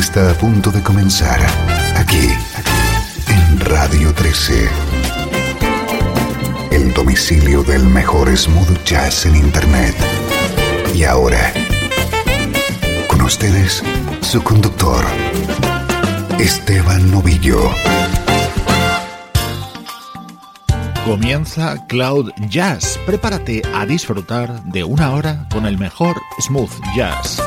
Está a punto de comenzar aquí en Radio 13. El domicilio del mejor smooth jazz en Internet. Y ahora, con ustedes, su conductor, Esteban Novillo. Comienza Cloud Jazz. Prepárate a disfrutar de una hora con el mejor smooth jazz.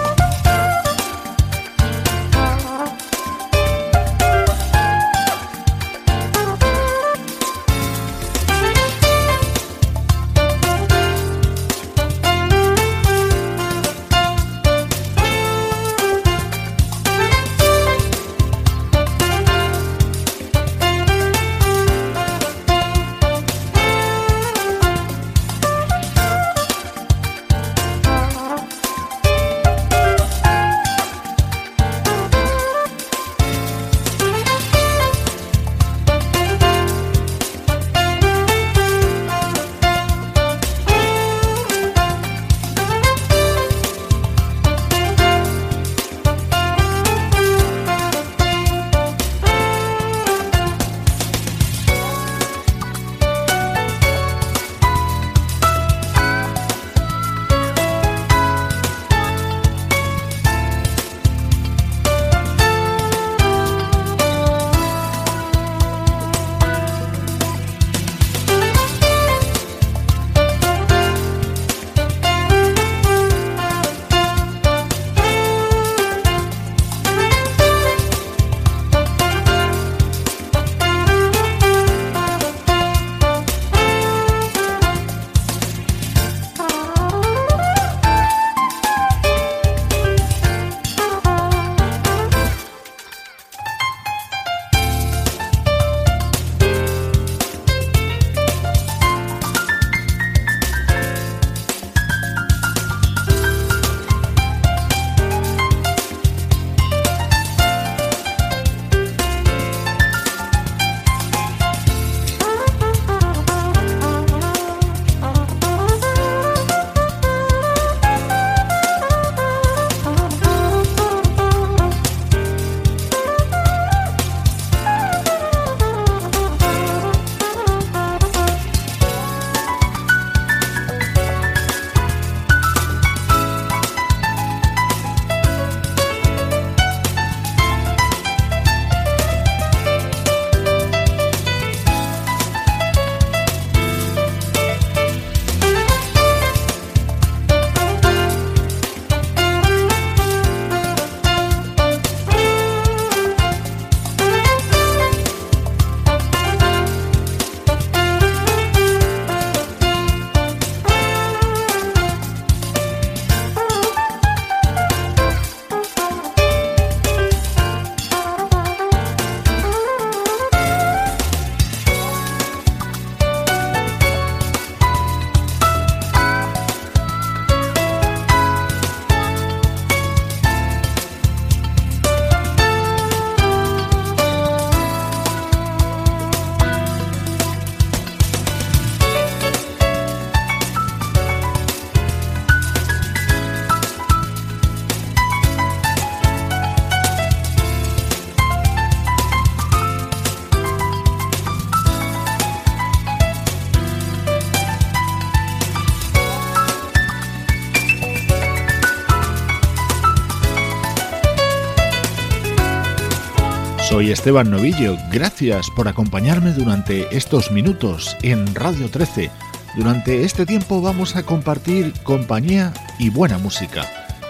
Soy Esteban Novillo, gracias por acompañarme durante estos minutos en Radio 13. Durante este tiempo vamos a compartir compañía y buena música,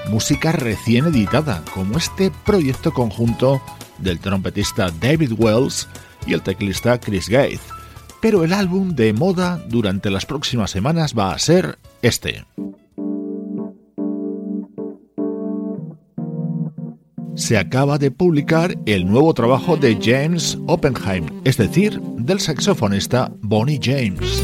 música recién editada, como este proyecto conjunto del trompetista David Wells y el teclista Chris Gates. Pero el álbum de moda durante las próximas semanas va a ser este. Se acaba de publicar el nuevo trabajo de James Oppenheim, es decir, del saxofonista Bonnie James.